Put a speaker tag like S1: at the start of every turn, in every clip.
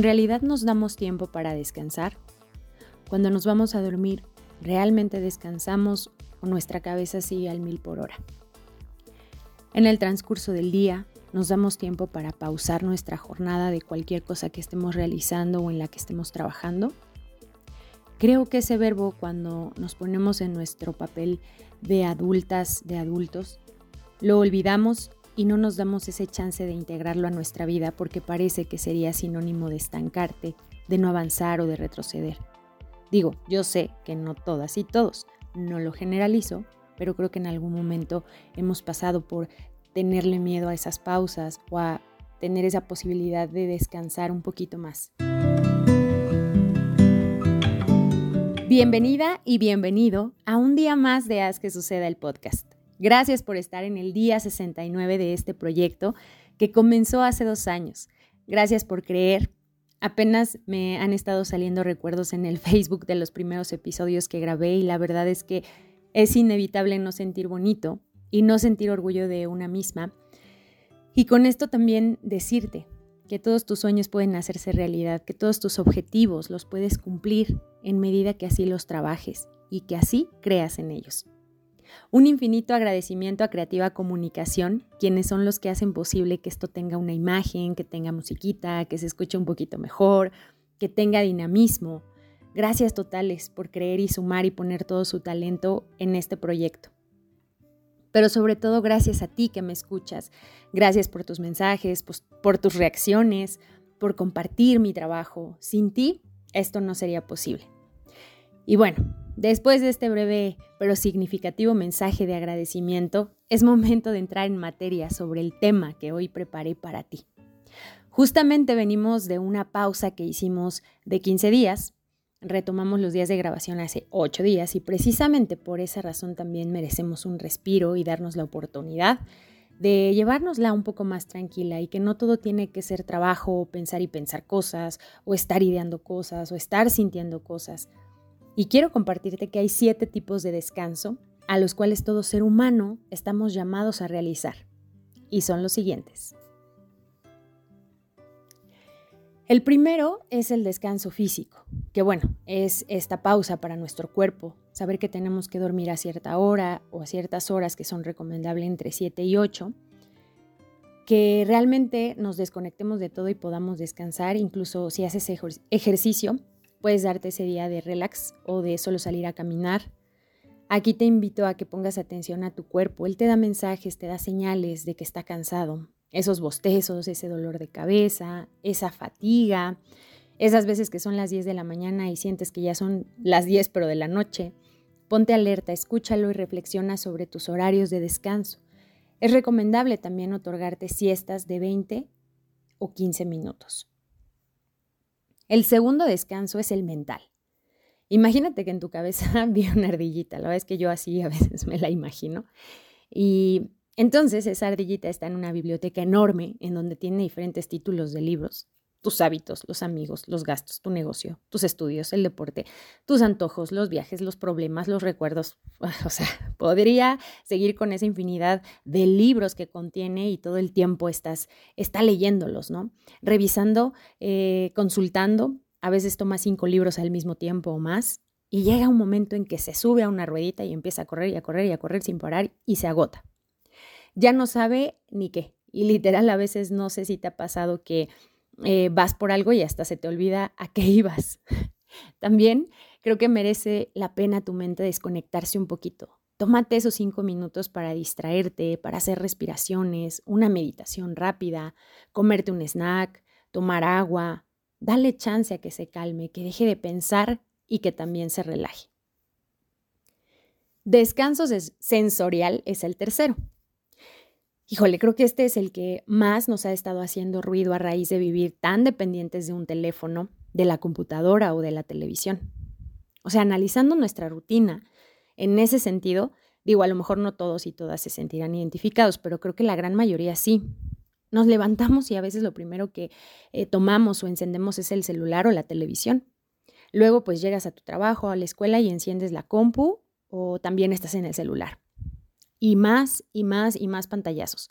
S1: ¿En realidad nos damos tiempo para descansar? Cuando nos vamos a dormir, ¿realmente descansamos o nuestra cabeza sigue al mil por hora? En el transcurso del día, nos damos tiempo para pausar nuestra jornada de cualquier cosa que estemos realizando o en la que estemos trabajando. Creo que ese verbo cuando nos ponemos en nuestro papel de adultas, de adultos, lo olvidamos y no nos damos ese chance de integrarlo a nuestra vida porque parece que sería sinónimo de estancarte, de no avanzar o de retroceder. Digo, yo sé que no todas y todos, no lo generalizo, pero creo que en algún momento hemos pasado por tenerle miedo a esas pausas o a tener esa posibilidad de descansar un poquito más. Bienvenida y bienvenido a un día más de Haz que suceda el podcast. Gracias por estar en el día 69 de este proyecto que comenzó hace dos años. Gracias por creer. Apenas me han estado saliendo recuerdos en el Facebook de los primeros episodios que grabé y la verdad es que es inevitable no sentir bonito y no sentir orgullo de una misma. Y con esto también decirte que todos tus sueños pueden hacerse realidad, que todos tus objetivos los puedes cumplir en medida que así los trabajes y que así creas en ellos. Un infinito agradecimiento a Creativa Comunicación, quienes son los que hacen posible que esto tenga una imagen, que tenga musiquita, que se escuche un poquito mejor, que tenga dinamismo. Gracias totales por creer y sumar y poner todo su talento en este proyecto. Pero sobre todo gracias a ti que me escuchas. Gracias por tus mensajes, pues, por tus reacciones, por compartir mi trabajo. Sin ti, esto no sería posible. Y bueno, después de este breve pero significativo mensaje de agradecimiento, es momento de entrar en materia sobre el tema que hoy preparé para ti. Justamente venimos de una pausa que hicimos de 15 días, retomamos los días de grabación hace 8 días y precisamente por esa razón también merecemos un respiro y darnos la oportunidad de llevárnosla un poco más tranquila y que no todo tiene que ser trabajo, pensar y pensar cosas, o estar ideando cosas, o estar sintiendo cosas. Y quiero compartirte que hay siete tipos de descanso a los cuales todo ser humano estamos llamados a realizar. Y son los siguientes. El primero es el descanso físico, que bueno, es esta pausa para nuestro cuerpo, saber que tenemos que dormir a cierta hora o a ciertas horas que son recomendables entre 7 y 8, que realmente nos desconectemos de todo y podamos descansar, incluso si haces ejercicio, puedes darte ese día de relax o de solo salir a caminar. Aquí te invito a que pongas atención a tu cuerpo, él te da mensajes, te da señales de que está cansado, esos bostezos, ese dolor de cabeza, esa fatiga, esas veces que son las 10 de la mañana y sientes que ya son las 10 pero de la noche. Ponte alerta, escúchalo y reflexiona sobre tus horarios de descanso. Es recomendable también otorgarte siestas de 20 o 15 minutos. El segundo descanso es el mental. Imagínate que en tu cabeza vi una ardillita, la verdad es que yo así a veces me la imagino. Y entonces esa ardillita está en una biblioteca enorme en donde tiene diferentes títulos de libros tus hábitos, los amigos, los gastos, tu negocio, tus estudios, el deporte, tus antojos, los viajes, los problemas, los recuerdos. O sea, podría seguir con esa infinidad de libros que contiene y todo el tiempo estás está leyéndolos, ¿no? Revisando, eh, consultando. A veces toma cinco libros al mismo tiempo o más. Y llega un momento en que se sube a una ruedita y empieza a correr y a correr y a correr sin parar y se agota. Ya no sabe ni qué. Y literal a veces no sé si te ha pasado que eh, vas por algo y hasta se te olvida a qué ibas. También creo que merece la pena tu mente desconectarse un poquito. Tómate esos cinco minutos para distraerte, para hacer respiraciones, una meditación rápida, comerte un snack, tomar agua. Dale chance a que se calme, que deje de pensar y que también se relaje. Descanso sensorial es el tercero. Híjole, creo que este es el que más nos ha estado haciendo ruido a raíz de vivir tan dependientes de un teléfono, de la computadora o de la televisión. O sea, analizando nuestra rutina, en ese sentido, digo, a lo mejor no todos y todas se sentirán identificados, pero creo que la gran mayoría sí. Nos levantamos y a veces lo primero que eh, tomamos o encendemos es el celular o la televisión. Luego pues llegas a tu trabajo, a la escuela y enciendes la compu o también estás en el celular y más y más y más pantallazos.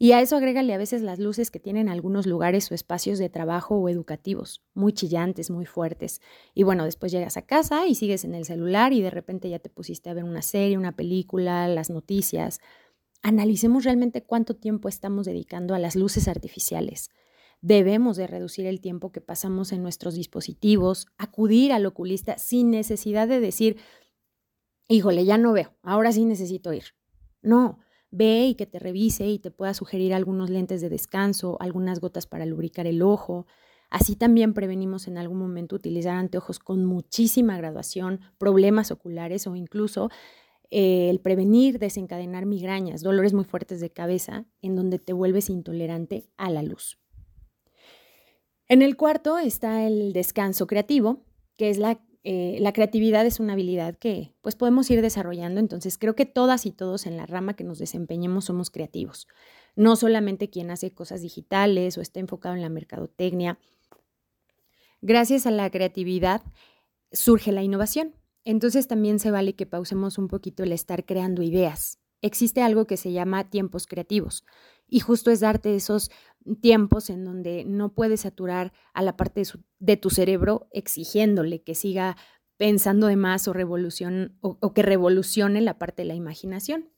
S1: Y a eso agrégale a veces las luces que tienen algunos lugares o espacios de trabajo o educativos, muy chillantes, muy fuertes. Y bueno, después llegas a casa y sigues en el celular y de repente ya te pusiste a ver una serie, una película, las noticias. Analicemos realmente cuánto tiempo estamos dedicando a las luces artificiales. Debemos de reducir el tiempo que pasamos en nuestros dispositivos, acudir al oculista sin necesidad de decir, híjole, ya no veo, ahora sí necesito ir. No, ve y que te revise y te pueda sugerir algunos lentes de descanso, algunas gotas para lubricar el ojo. Así también prevenimos en algún momento utilizar anteojos con muchísima graduación, problemas oculares o incluso eh, el prevenir desencadenar migrañas, dolores muy fuertes de cabeza, en donde te vuelves intolerante a la luz. En el cuarto está el descanso creativo, que es la eh, la creatividad es una habilidad que pues podemos ir desarrollando, entonces creo que todas y todos en la rama que nos desempeñemos somos creativos, no solamente quien hace cosas digitales o está enfocado en la mercadotecnia. Gracias a la creatividad surge la innovación, entonces también se vale que pausemos un poquito el estar creando ideas. Existe algo que se llama tiempos creativos y justo es darte esos tiempos en donde no puedes saturar a la parte de, tu cerebro exigiéndole que siga pensando de más o, revolución, o, que revolucione la parte de la imaginación.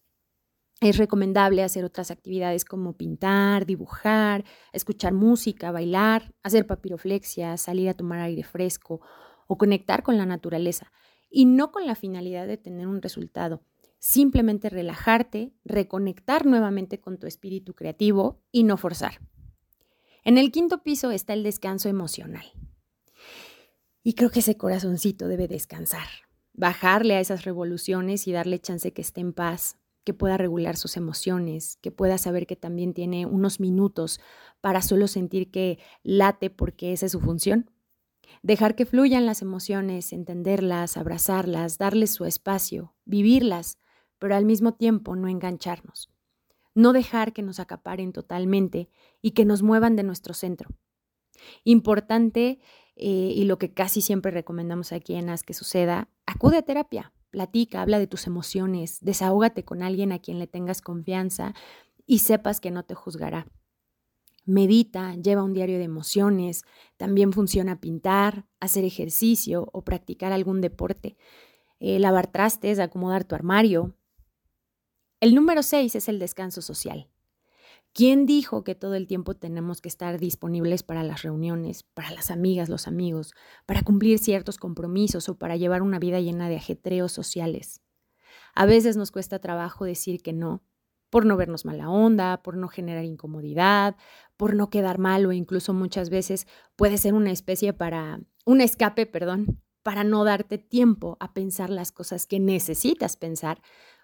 S1: Es recomendable hacer otras actividades como pintar, dibujar, escuchar música, bailar, hacer papiroflexia, salir a tomar aire fresco o conectar con la naturaleza, y no con la finalidad de tener un resultado, simplemente relajarte, reconectar nuevamente con tu espíritu creativo y no forzar. En el quinto piso está el descanso emocional. Y creo que ese corazoncito debe descansar, bajarle a esas revoluciones y darle chance que esté en paz, que pueda regular sus emociones, que pueda saber que también tiene unos minutos para solo sentir que late porque esa es su función. Dejar que fluyan las emociones, entenderlas, abrazarlas, darles su espacio, vivirlas, pero al mismo tiempo no engancharnos. No dejar que nos acaparen totalmente y que nos muevan de nuestro centro. Importante, eh, y lo que casi siempre recomendamos aquí en Haz que suceda, acude a terapia, platica, habla de tus emociones, desahógate con alguien a quien le tengas confianza y sepas que no te juzgará. Medita, lleva un diario de emociones, también funciona pintar, hacer ejercicio o practicar algún deporte, eh, lavar trastes, acomodar tu armario, el número seis es el descanso social. ¿Quién dijo que todo el tiempo tenemos que estar disponibles para las reuniones, para las amigas, los amigos, para cumplir ciertos compromisos o para llevar una vida llena de ajetreos sociales? A veces nos cuesta trabajo decir que no, por no vernos mala onda, por no generar incomodidad, por no quedar mal o incluso muchas veces puede ser una especie para, un escape, perdón, para no darte tiempo a pensar las cosas que necesitas pensar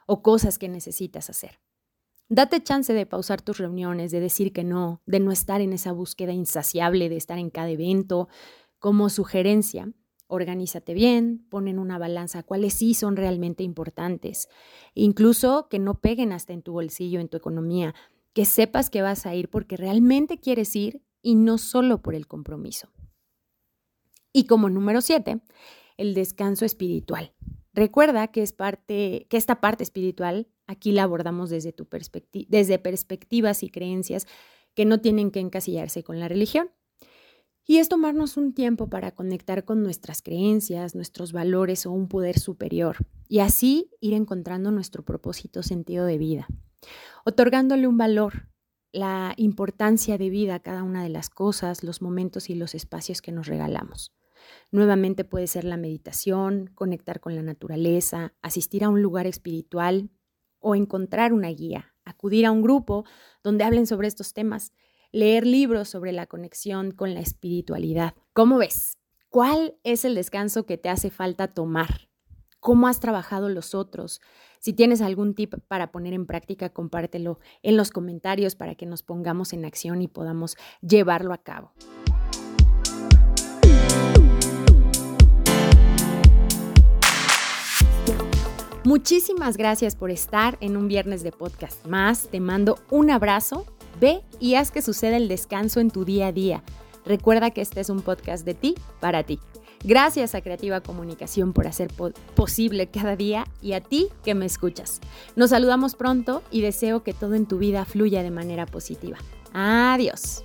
S1: o cosas que necesitas hacer. Date chance de pausar tus reuniones, de decir que no, de no estar en esa búsqueda insaciable de estar en cada evento. Como sugerencia, organízate bien, pon en una balanza cuáles sí son realmente importantes, incluso que no peguen hasta en tu bolsillo, en tu economía, que sepas que vas a ir porque realmente quieres ir y no solo por el compromiso. Y como número siete, el descanso espiritual. Recuerda que es parte, que esta parte espiritual aquí la abordamos desde tu desde perspectivas y creencias que no tienen que encasillarse con la religión. Y es tomarnos un tiempo para conectar con nuestras creencias, nuestros valores o un poder superior, y así ir encontrando nuestro propósito sentido de vida, otorgándole un valor, la importancia de vida a cada una de las cosas, los momentos y los espacios que nos regalamos. Nuevamente puede ser la meditación, conectar con la naturaleza, asistir a un lugar espiritual o encontrar una guía, acudir a un grupo donde hablen sobre estos temas, leer libros sobre la conexión con la espiritualidad. ¿Cómo ves? ¿Cuál es el descanso que te hace falta tomar? ¿Cómo has trabajado los otros? Si tienes algún tip para poner en práctica, compártelo en los comentarios para que nos pongamos en acción y podamos llevarlo a cabo. Muchísimas gracias por estar en un viernes de podcast más. Te mando un abrazo. Ve y haz que suceda el descanso en tu día a día. Recuerda que este es un podcast de ti para ti. Gracias a Creativa Comunicación por hacer posible cada día y a ti que me escuchas. Nos saludamos pronto y deseo que todo en tu vida fluya de manera positiva. Adiós.